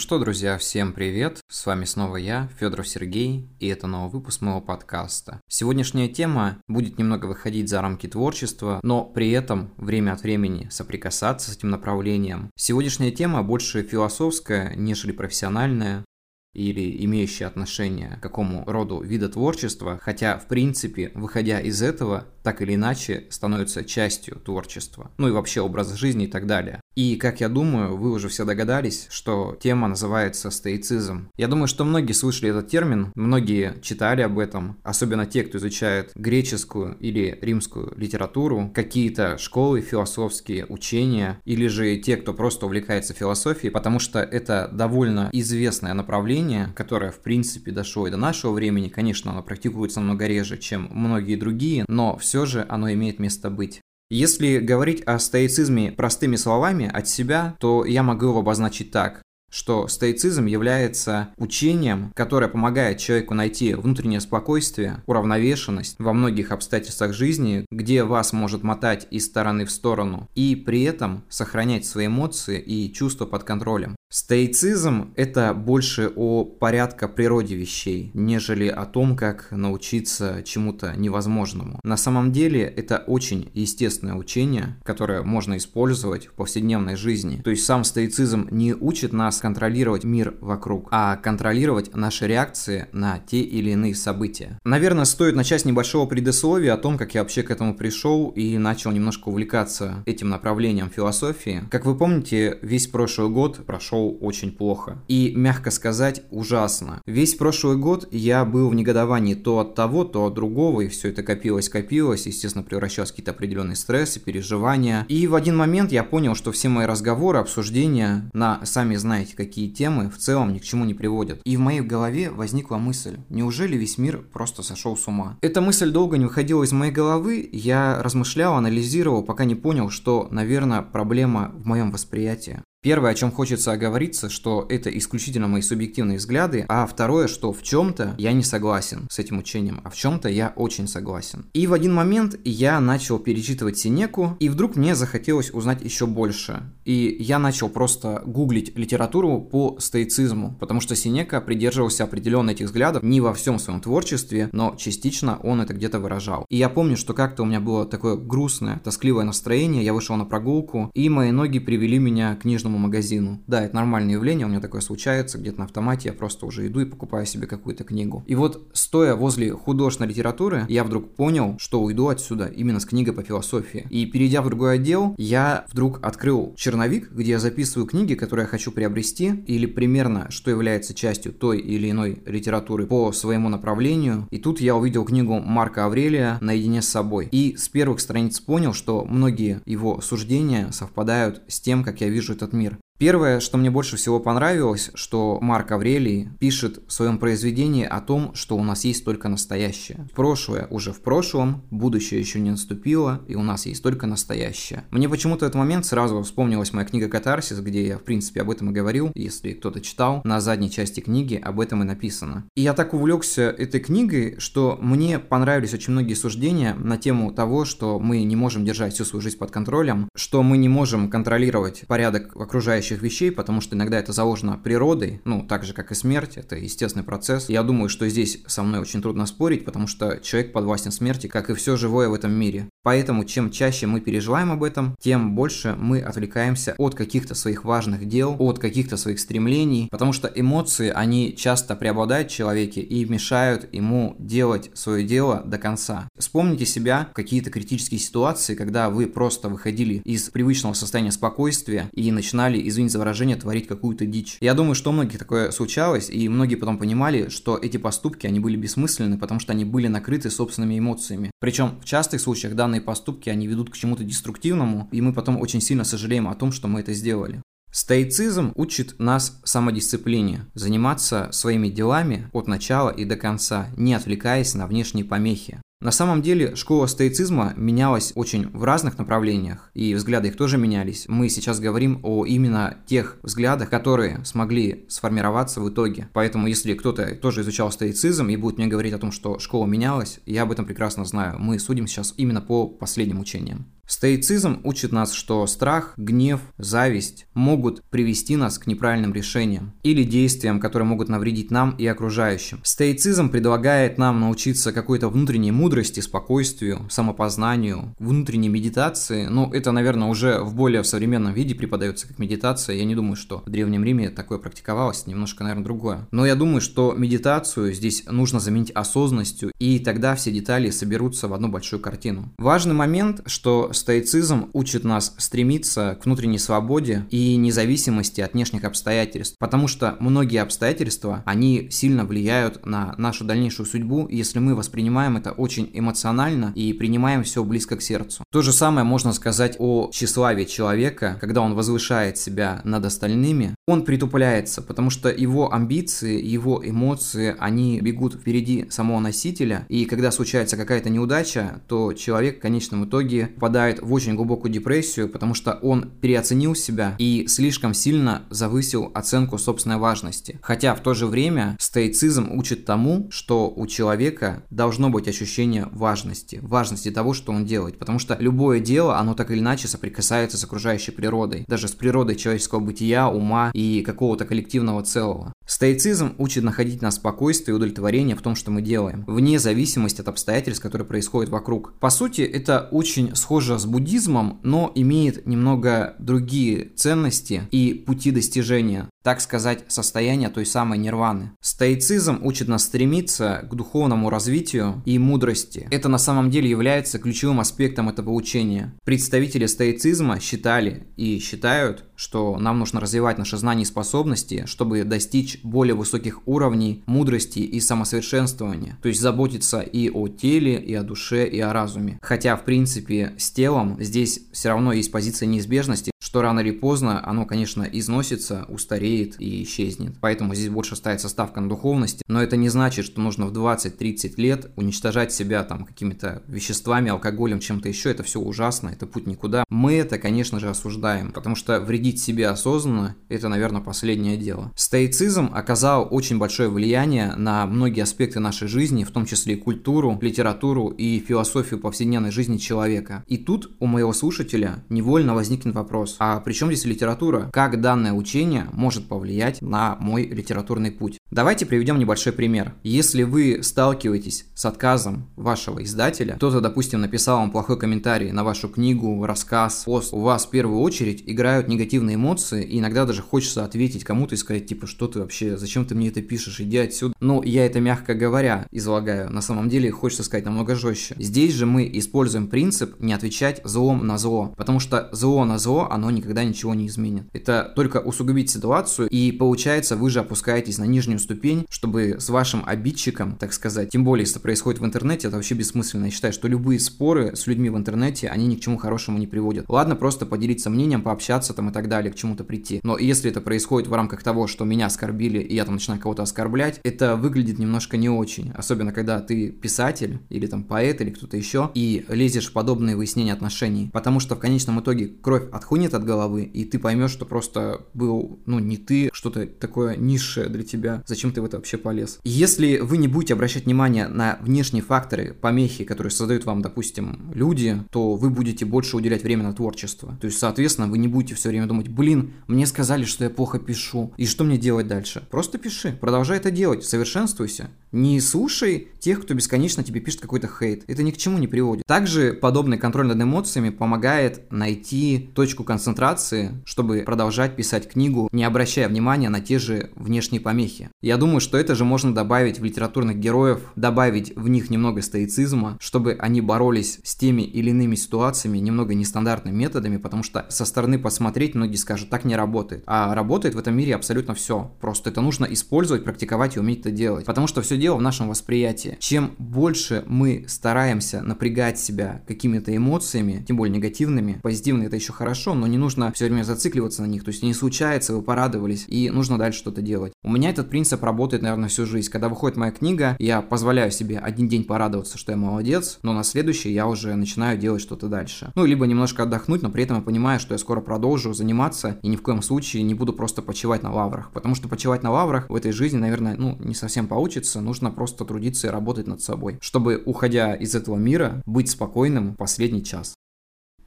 что, друзья, всем привет! С вами снова я, Федоров Сергей, и это новый выпуск моего подкаста. Сегодняшняя тема будет немного выходить за рамки творчества, но при этом время от времени соприкасаться с этим направлением. Сегодняшняя тема больше философская, нежели профессиональная, или имеющие отношение к какому роду вида творчества, хотя, в принципе, выходя из этого, так или иначе становится частью творчества, ну и вообще образа жизни и так далее. И, как я думаю, вы уже все догадались, что тема называется стоицизм. Я думаю, что многие слышали этот термин, многие читали об этом, особенно те, кто изучает греческую или римскую литературу, какие-то школы, философские учения, или же те, кто просто увлекается философией, потому что это довольно известное направление, которое, в принципе, дошло и до нашего времени. Конечно, оно практикуется намного реже, чем многие другие, но все же оно имеет место быть. Если говорить о стоицизме простыми словами от себя, то я могу его обозначить так что стоицизм является учением, которое помогает человеку найти внутреннее спокойствие, уравновешенность во многих обстоятельствах жизни, где вас может мотать из стороны в сторону, и при этом сохранять свои эмоции и чувства под контролем. Стоицизм – это больше о порядка природе вещей, нежели о том, как научиться чему-то невозможному. На самом деле это очень естественное учение, которое можно использовать в повседневной жизни. То есть сам стоицизм не учит нас контролировать мир вокруг, а контролировать наши реакции на те или иные события. Наверное, стоит начать с небольшого предисловия о том, как я вообще к этому пришел и начал немножко увлекаться этим направлением философии. Как вы помните, весь прошлый год прошел шел очень плохо. И, мягко сказать, ужасно. Весь прошлый год я был в негодовании то от того, то от другого, и все это копилось-копилось, естественно, превращалось в какие-то определенные стрессы, переживания. И в один момент я понял, что все мои разговоры, обсуждения на сами знаете какие темы в целом ни к чему не приводят. И в моей голове возникла мысль, неужели весь мир просто сошел с ума? Эта мысль долго не выходила из моей головы, я размышлял, анализировал, пока не понял, что, наверное, проблема в моем восприятии. Первое, о чем хочется оговориться, что это исключительно мои субъективные взгляды, а второе, что в чем-то я не согласен с этим учением, а в чем-то я очень согласен. И в один момент я начал перечитывать Синеку, и вдруг мне захотелось узнать еще больше. И я начал просто гуглить литературу по стоицизму, потому что Синека придерживался определенно этих взглядов не во всем своем творчестве, но частично он это где-то выражал. И я помню, что как-то у меня было такое грустное, тоскливое настроение, я вышел на прогулку, и мои ноги привели меня к книжному книжному магазину. Да, это нормальное явление, у меня такое случается, где-то на автомате я просто уже иду и покупаю себе какую-то книгу. И вот, стоя возле художественной литературы, я вдруг понял, что уйду отсюда именно с книгой по философии. И перейдя в другой отдел, я вдруг открыл черновик, где я записываю книги, которые я хочу приобрести, или примерно, что является частью той или иной литературы по своему направлению. И тут я увидел книгу Марка Аврелия «Наедине с собой». И с первых страниц понял, что многие его суждения совпадают с тем, как я вижу этот мир. Первое, что мне больше всего понравилось, что Марк Аврелий пишет в своем произведении о том, что у нас есть только настоящее. Прошлое уже в прошлом, будущее еще не наступило, и у нас есть только настоящее. Мне почему-то этот момент сразу вспомнилась моя книга «Катарсис», где я, в принципе, об этом и говорил. Если кто-то читал, на задней части книги об этом и написано. И я так увлекся этой книгой, что мне понравились очень многие суждения на тему того, что мы не можем держать всю свою жизнь под контролем, что мы не можем контролировать порядок окружающей окружающих вещей, потому что иногда это заложено природой, ну, так же, как и смерть, это естественный процесс. Я думаю, что здесь со мной очень трудно спорить, потому что человек подвластен смерти, как и все живое в этом мире. Поэтому чем чаще мы переживаем об этом, тем больше мы отвлекаемся от каких-то своих важных дел, от каких-то своих стремлений, потому что эмоции, они часто преобладают в человеке и мешают ему делать свое дело до конца. Вспомните себя в какие-то критические ситуации, когда вы просто выходили из привычного состояния спокойствия и начинали из извините за выражение, творить какую-то дичь. Я думаю, что у многих такое случалось, и многие потом понимали, что эти поступки, они были бессмысленны, потому что они были накрыты собственными эмоциями. Причем в частых случаях данные поступки, они ведут к чему-то деструктивному, и мы потом очень сильно сожалеем о том, что мы это сделали. Стоицизм учит нас самодисциплине, заниматься своими делами от начала и до конца, не отвлекаясь на внешние помехи. На самом деле школа стоицизма менялась очень в разных направлениях, и взгляды их тоже менялись. Мы сейчас говорим о именно тех взглядах, которые смогли сформироваться в итоге. Поэтому если кто-то тоже изучал стоицизм и будет мне говорить о том, что школа менялась, я об этом прекрасно знаю. Мы судим сейчас именно по последним учениям. Стоицизм учит нас, что страх, гнев, зависть могут привести нас к неправильным решениям или действиям, которые могут навредить нам и окружающим. Стоицизм предлагает нам научиться какой-то внутренней мудрости, спокойствию, самопознанию, внутренней медитации. Ну, это, наверное, уже в более современном виде преподается как медитация. Я не думаю, что в Древнем Риме такое практиковалось, немножко, наверное, другое. Но я думаю, что медитацию здесь нужно заменить осознанностью, и тогда все детали соберутся в одну большую картину. Важный момент, что Стоицизм учит нас стремиться к внутренней свободе и независимости от внешних обстоятельств, потому что многие обстоятельства, они сильно влияют на нашу дальнейшую судьбу, если мы воспринимаем это очень эмоционально и принимаем все близко к сердцу. То же самое можно сказать о тщеславии человека, когда он возвышает себя над остальными, он притупляется, потому что его амбиции, его эмоции, они бегут впереди самого носителя, и когда случается какая-то неудача, то человек в конечном итоге попадает впадает в очень глубокую депрессию, потому что он переоценил себя и слишком сильно завысил оценку собственной важности. Хотя в то же время стоицизм учит тому, что у человека должно быть ощущение важности, важности того, что он делает, потому что любое дело, оно так или иначе соприкасается с окружающей природой, даже с природой человеческого бытия, ума и какого-то коллективного целого. Стоицизм учит находить на спокойствие и удовлетворение в том, что мы делаем, вне зависимости от обстоятельств, которые происходят вокруг. По сути, это очень схоже с буддизмом, но имеет немного другие ценности и пути достижения так сказать, состояние той самой нирваны. Стоицизм учит нас стремиться к духовному развитию и мудрости. Это на самом деле является ключевым аспектом этого учения. Представители стоицизма считали и считают, что нам нужно развивать наши знания и способности, чтобы достичь более высоких уровней мудрости и самосовершенствования. То есть заботиться и о теле, и о душе, и о разуме. Хотя, в принципе, с телом здесь все равно есть позиция неизбежности, что рано или поздно оно, конечно, износится, устареет и исчезнет. Поэтому здесь больше ставится ставка на духовность. Но это не значит, что нужно в 20-30 лет уничтожать себя там какими-то веществами, алкоголем, чем-то еще. Это все ужасно, это путь никуда. Мы это, конечно же, осуждаем, потому что вредить себе осознанно – это, наверное, последнее дело. Стоицизм оказал очень большое влияние на многие аспекты нашей жизни, в том числе и культуру, литературу и философию повседневной жизни человека. И тут у моего слушателя невольно возникнет вопрос, а при чем здесь литература? Как данное учение может повлиять на мой литературный путь? Давайте приведем небольшой пример. Если вы сталкиваетесь с отказом вашего издателя, кто-то, допустим, написал вам плохой комментарий на вашу книгу, рассказ, пост, у вас в первую очередь играют негативные эмоции, и иногда даже хочется ответить кому-то и сказать, типа, что ты вообще, зачем ты мне это пишешь, иди отсюда. Ну, я это мягко говоря излагаю, на самом деле хочется сказать намного жестче. Здесь же мы используем принцип не отвечать злом на зло, потому что зло на зло, оно никогда ничего не изменит. Это только усугубить ситуацию, и получается, вы же опускаетесь на нижнюю ступень, чтобы с вашим обидчиком, так сказать, тем более, если это происходит в интернете, это вообще бессмысленно. Я считаю, что любые споры с людьми в интернете, они ни к чему хорошему не приводят. Ладно, просто поделиться мнением, пообщаться там и так далее, к чему-то прийти. Но если это происходит в рамках того, что меня оскорбили, и я там начинаю кого-то оскорблять, это выглядит немножко не очень. Особенно, когда ты писатель, или там поэт, или кто-то еще, и лезешь в подобные выяснения отношений. Потому что в конечном итоге кровь отхунет от головы, и ты поймешь, что просто был, ну, не ты, что-то такое низшее для тебя, зачем ты в это вообще полез. Если вы не будете обращать внимание на внешние факторы, помехи, которые создают вам, допустим, люди, то вы будете больше уделять время на творчество. То есть, соответственно, вы не будете все время думать, блин, мне сказали, что я плохо пишу, и что мне делать дальше? Просто пиши, продолжай это делать, совершенствуйся. Не слушай тех, кто бесконечно тебе пишет какой-то хейт. Это ни к чему не приводит. Также подобный контроль над эмоциями помогает найти точку концентрации, чтобы продолжать писать книгу, не обращая внимания на те же внешние помехи. Я думаю, что это же можно добавить в литературных героев, добавить в них немного стоицизма, чтобы они боролись с теми или иными ситуациями немного нестандартными методами, потому что со стороны посмотреть многие скажут, так не работает. А работает в этом мире абсолютно все. Просто это нужно использовать, практиковать и уметь это делать. Потому что все дело в нашем восприятии. Чем больше мы стараемся напрягать себя какими-то эмоциями, тем более негативными, позитивные это еще хорошо, но не нужно все время зацикливаться на них. То есть не случается, вы порадовались, и нужно дальше что-то делать. У меня этот принцип работает, наверное, всю жизнь. Когда выходит моя книга, я позволяю себе один день порадоваться, что я молодец, но на следующий я уже начинаю делать что-то дальше. Ну, либо немножко отдохнуть, но при этом я понимаю, что я скоро продолжу заниматься и ни в коем случае не буду просто почивать на лаврах. Потому что почивать на лаврах в этой жизни, наверное, ну, не совсем получится. Нужно просто трудиться и работать над собой, чтобы, уходя из этого мира, быть спокойным последний час.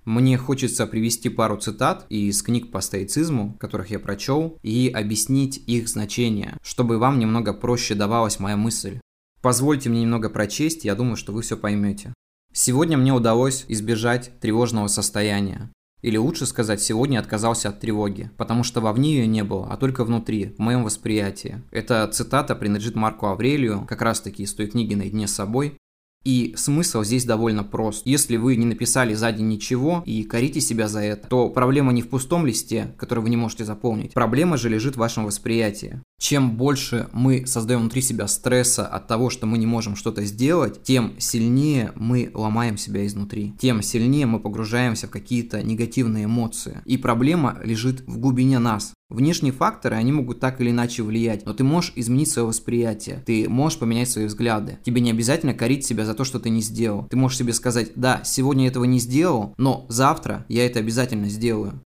Мне хочется привести пару цитат из книг по стоицизму, которых я прочел, и объяснить их значение, чтобы вам немного проще давалась моя мысль. Позвольте мне немного прочесть, я думаю, что вы все поймете. Сегодня мне удалось избежать тревожного состояния. Или лучше сказать, сегодня отказался от тревоги, потому что вовне ее не было, а только внутри, в моем восприятии. Эта цитата принадлежит Марку Аврелию, как раз таки из той книги «Наедине с собой», и смысл здесь довольно прост. Если вы не написали сзади ничего и корите себя за это, то проблема не в пустом листе, который вы не можете заполнить. Проблема же лежит в вашем восприятии. Чем больше мы создаем внутри себя стресса от того, что мы не можем что-то сделать, тем сильнее мы ломаем себя изнутри. Тем сильнее мы погружаемся в какие-то негативные эмоции. И проблема лежит в глубине нас. Внешние факторы, они могут так или иначе влиять, но ты можешь изменить свое восприятие, ты можешь поменять свои взгляды. Тебе не обязательно корить себя за то, что ты не сделал. Ты можешь себе сказать, да, сегодня этого не сделал, но завтра я это обязательно сделаю.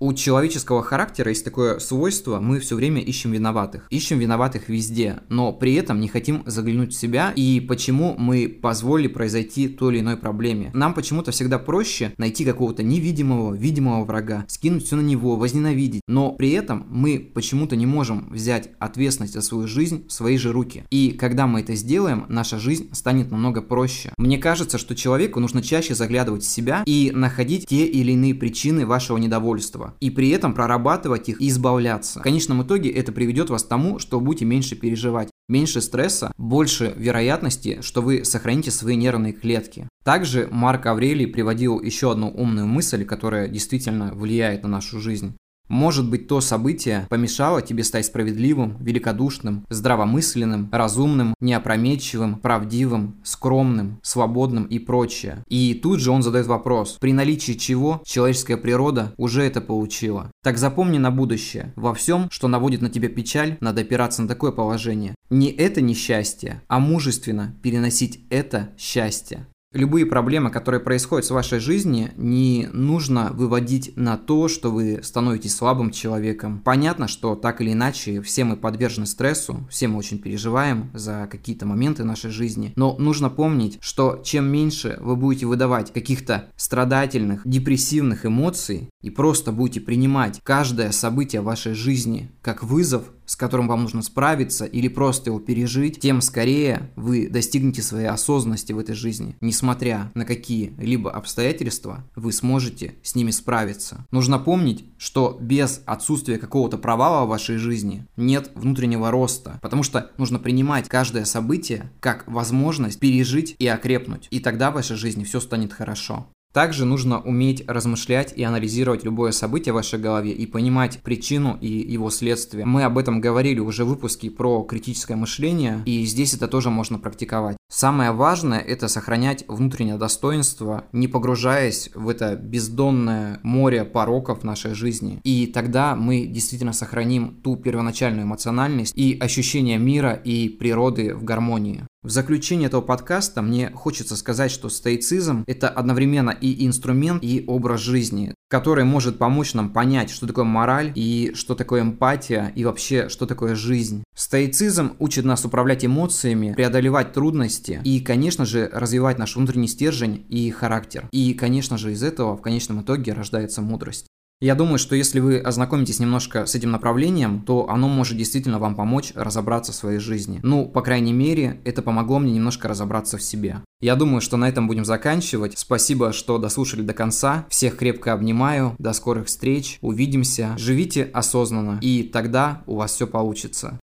У человеческого характера есть такое свойство, мы все время ищем виноватых. Ищем виноватых везде, но при этом не хотим заглянуть в себя и почему мы позволили произойти той или иной проблеме. Нам почему-то всегда проще найти какого-то невидимого, видимого врага, скинуть все на него, возненавидеть, но при этом мы почему-то не можем взять ответственность за свою жизнь в свои же руки. И когда мы это сделаем, наша жизнь станет намного проще. Мне кажется, что человеку нужно чаще заглядывать в себя и находить те или иные причины вашего недовольства и при этом прорабатывать их и избавляться. В конечном итоге это приведет вас к тому, что вы будете меньше переживать. Меньше стресса, больше вероятности, что вы сохраните свои нервные клетки. Также Марк Аврелий приводил еще одну умную мысль, которая действительно влияет на нашу жизнь. Может быть, то событие помешало тебе стать справедливым, великодушным, здравомысленным, разумным, неопрометчивым, правдивым, скромным, свободным и прочее. И тут же он задает вопрос, при наличии чего человеческая природа уже это получила. Так запомни на будущее, во всем, что наводит на тебя печаль, надо опираться на такое положение. Не это несчастье, а мужественно переносить это счастье любые проблемы, которые происходят в вашей жизни, не нужно выводить на то, что вы становитесь слабым человеком. Понятно, что так или иначе все мы подвержены стрессу, все мы очень переживаем за какие-то моменты нашей жизни, но нужно помнить, что чем меньше вы будете выдавать каких-то страдательных, депрессивных эмоций и просто будете принимать каждое событие в вашей жизни как вызов, с которым вам нужно справиться или просто его пережить, тем скорее вы достигнете своей осознанности в этой жизни. Несмотря на какие-либо обстоятельства, вы сможете с ними справиться. Нужно помнить, что без отсутствия какого-то провала в вашей жизни нет внутреннего роста, потому что нужно принимать каждое событие как возможность пережить и окрепнуть. И тогда в вашей жизни все станет хорошо. Также нужно уметь размышлять и анализировать любое событие в вашей голове и понимать причину и его следствие. Мы об этом говорили уже в выпуске про критическое мышление, и здесь это тоже можно практиковать. Самое важное – это сохранять внутреннее достоинство, не погружаясь в это бездонное море пороков нашей жизни. И тогда мы действительно сохраним ту первоначальную эмоциональность и ощущение мира и природы в гармонии. В заключение этого подкаста мне хочется сказать, что стоицизм – это одновременно и инструмент, и образ жизни, который может помочь нам понять, что такое мораль, и что такое эмпатия, и вообще, что такое жизнь. Стоицизм учит нас управлять эмоциями, преодолевать трудности и, конечно же, развивать наш внутренний стержень и характер. И, конечно же, из этого в конечном итоге рождается мудрость. Я думаю, что если вы ознакомитесь немножко с этим направлением, то оно может действительно вам помочь разобраться в своей жизни. Ну, по крайней мере, это помогло мне немножко разобраться в себе. Я думаю, что на этом будем заканчивать. Спасибо, что дослушали до конца. Всех крепко обнимаю. До скорых встреч. Увидимся. Живите осознанно. И тогда у вас все получится.